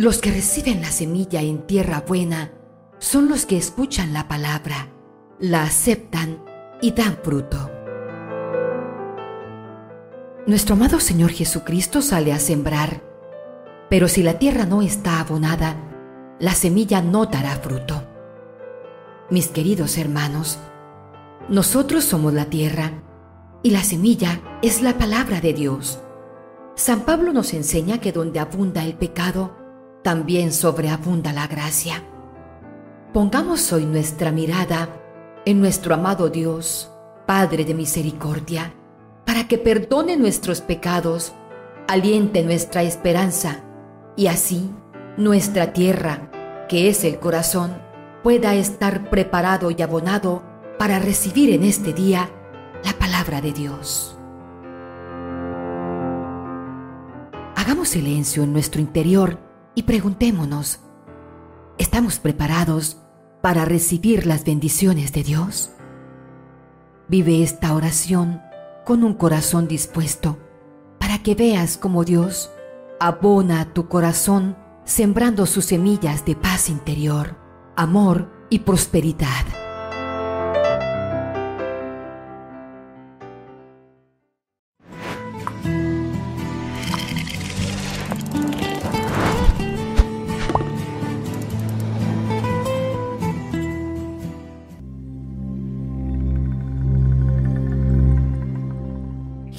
Los que reciben la semilla en tierra buena son los que escuchan la palabra, la aceptan y dan fruto. Nuestro amado Señor Jesucristo sale a sembrar, pero si la tierra no está abonada, la semilla no dará fruto. Mis queridos hermanos, nosotros somos la tierra y la semilla es la palabra de Dios. San Pablo nos enseña que donde abunda el pecado, también sobreabunda la gracia. Pongamos hoy nuestra mirada en nuestro amado Dios, Padre de misericordia, para que perdone nuestros pecados, aliente nuestra esperanza y así nuestra tierra, que es el corazón, pueda estar preparado y abonado para recibir en este día la palabra de Dios. Hagamos silencio en nuestro interior y preguntémonos, ¿estamos preparados para recibir las bendiciones de Dios? Vive esta oración con un corazón dispuesto para que veas cómo Dios abona tu corazón sembrando sus semillas de paz interior, amor y prosperidad.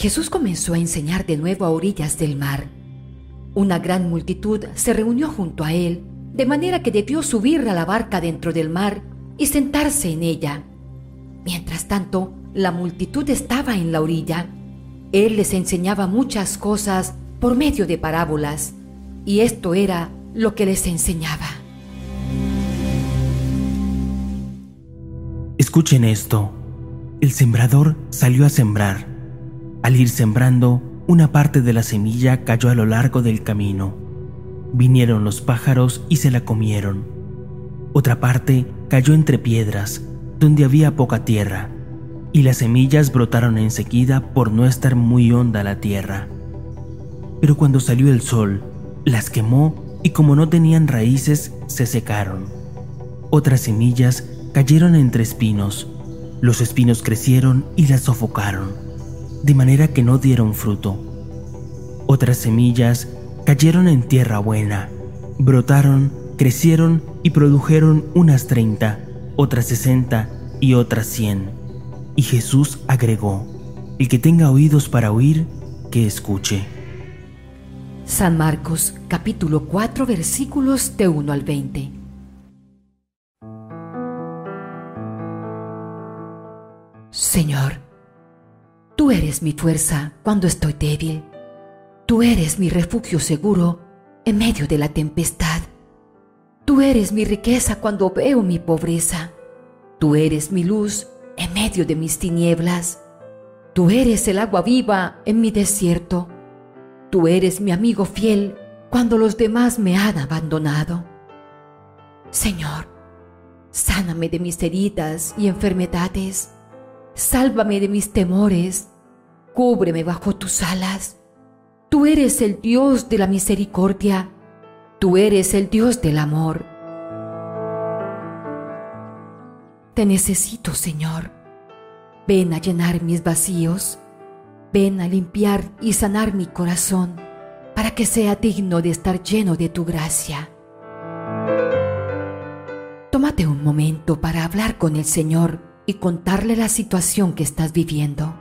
Jesús comenzó a enseñar de nuevo a orillas del mar. Una gran multitud se reunió junto a él, de manera que debió subir a la barca dentro del mar y sentarse en ella. Mientras tanto, la multitud estaba en la orilla. Él les enseñaba muchas cosas por medio de parábolas, y esto era lo que les enseñaba. Escuchen esto. El sembrador salió a sembrar. Al ir sembrando, una parte de la semilla cayó a lo largo del camino. Vinieron los pájaros y se la comieron. Otra parte cayó entre piedras, donde había poca tierra, y las semillas brotaron enseguida por no estar muy honda la tierra. Pero cuando salió el sol, las quemó y como no tenían raíces, se secaron. Otras semillas cayeron entre espinos. Los espinos crecieron y las sofocaron de manera que no dieron fruto. Otras semillas cayeron en tierra buena, brotaron, crecieron y produjeron unas treinta, otras sesenta y otras cien. Y Jesús agregó, el que tenga oídos para oír, que escuche. San Marcos capítulo 4 versículos de 1 al 20. Señor, Tú eres mi fuerza cuando estoy débil. Tú eres mi refugio seguro en medio de la tempestad. Tú eres mi riqueza cuando veo mi pobreza. Tú eres mi luz en medio de mis tinieblas. Tú eres el agua viva en mi desierto. Tú eres mi amigo fiel cuando los demás me han abandonado. Señor, sáname de mis heridas y enfermedades. Sálvame de mis temores cúbreme bajo tus alas. Tú eres el Dios de la misericordia, tú eres el Dios del amor. Te necesito, Señor. Ven a llenar mis vacíos, ven a limpiar y sanar mi corazón para que sea digno de estar lleno de tu gracia. Tómate un momento para hablar con el Señor y contarle la situación que estás viviendo.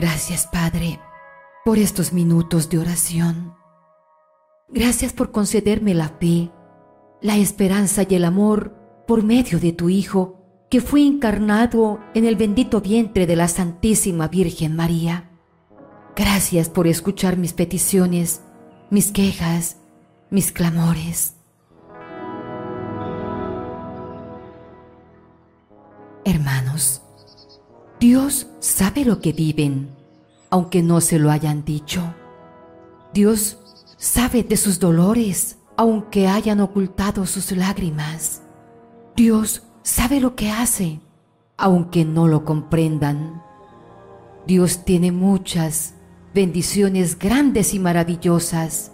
Gracias, Padre, por estos minutos de oración. Gracias por concederme la fe, la esperanza y el amor por medio de tu Hijo, que fue encarnado en el bendito vientre de la Santísima Virgen María. Gracias por escuchar mis peticiones, mis quejas, mis clamores. Hermanos, Dios sabe lo que viven, aunque no se lo hayan dicho. Dios sabe de sus dolores, aunque hayan ocultado sus lágrimas. Dios sabe lo que hace, aunque no lo comprendan. Dios tiene muchas bendiciones grandes y maravillosas.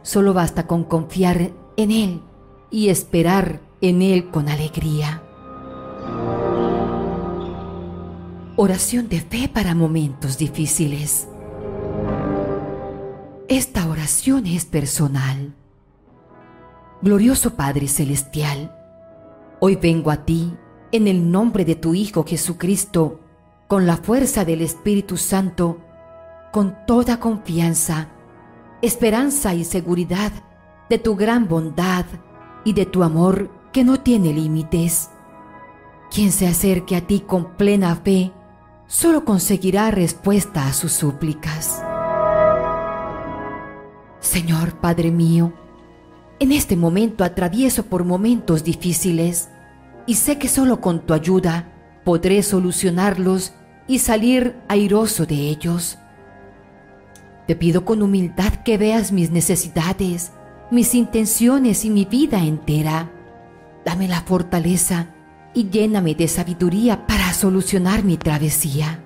Solo basta con confiar en Él y esperar en Él con alegría. Oración de fe para momentos difíciles. Esta oración es personal. Glorioso Padre Celestial, hoy vengo a ti en el nombre de tu Hijo Jesucristo, con la fuerza del Espíritu Santo, con toda confianza, esperanza y seguridad de tu gran bondad y de tu amor que no tiene límites. Quien se acerque a ti con plena fe, solo conseguirá respuesta a sus súplicas. Señor Padre mío, en este momento atravieso por momentos difíciles y sé que solo con tu ayuda podré solucionarlos y salir airoso de ellos. Te pido con humildad que veas mis necesidades, mis intenciones y mi vida entera. Dame la fortaleza y lléname de sabiduría para solucionar mi travesía.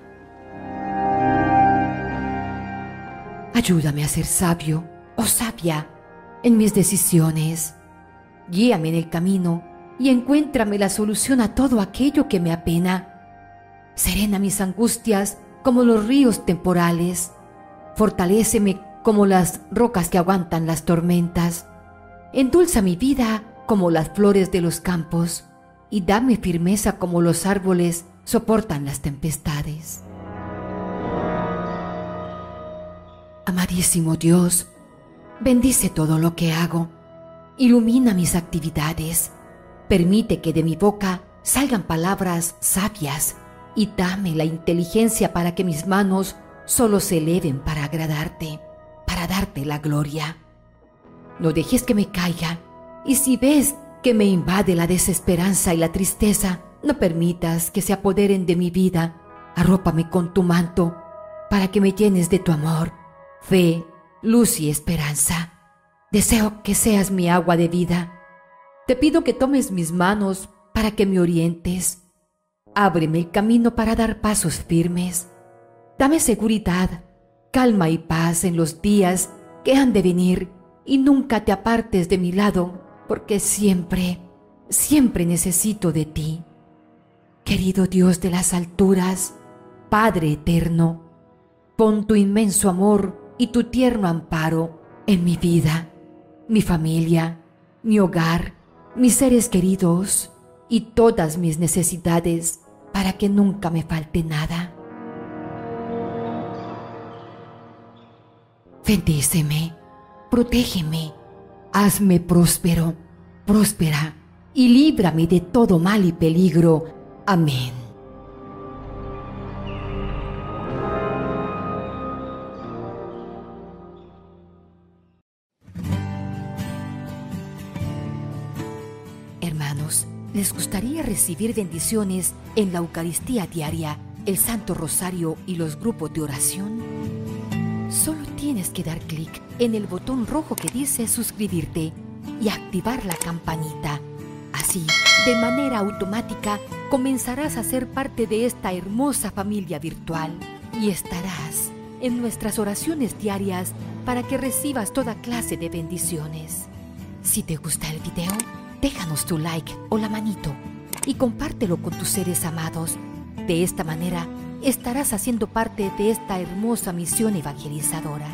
Ayúdame a ser sabio o sabia en mis decisiones. Guíame en el camino y encuéntrame la solución a todo aquello que me apena. Serena mis angustias como los ríos temporales. Fortaléceme como las rocas que aguantan las tormentas. Endulza mi vida como las flores de los campos y dame firmeza como los árboles soportan las tempestades. Amadísimo Dios, bendice todo lo que hago, ilumina mis actividades, permite que de mi boca salgan palabras sabias y dame la inteligencia para que mis manos solo se eleven para agradarte, para darte la gloria. No dejes que me caiga y si ves que me invade la desesperanza y la tristeza, no permitas que se apoderen de mi vida. Arrópame con tu manto para que me llenes de tu amor, fe, luz y esperanza. Deseo que seas mi agua de vida. Te pido que tomes mis manos para que me orientes. Ábreme el camino para dar pasos firmes. Dame seguridad, calma y paz en los días que han de venir y nunca te apartes de mi lado porque siempre, siempre necesito de ti. Querido Dios de las alturas, Padre eterno, pon tu inmenso amor y tu tierno amparo en mi vida, mi familia, mi hogar, mis seres queridos y todas mis necesidades para que nunca me falte nada. Bendíceme, protégeme hazme próspero, próspera, y líbrame de todo mal y peligro. Amén. Hermanos, ¿les gustaría recibir bendiciones en la Eucaristía diaria, el Santo Rosario y los grupos de oración? Solo tienes que dar clic en el botón rojo que dice suscribirte y activar la campanita. Así, de manera automática, comenzarás a ser parte de esta hermosa familia virtual y estarás en nuestras oraciones diarias para que recibas toda clase de bendiciones. Si te gusta el video, déjanos tu like o la manito y compártelo con tus seres amados. De esta manera, estarás haciendo parte de esta hermosa misión evangelizadora.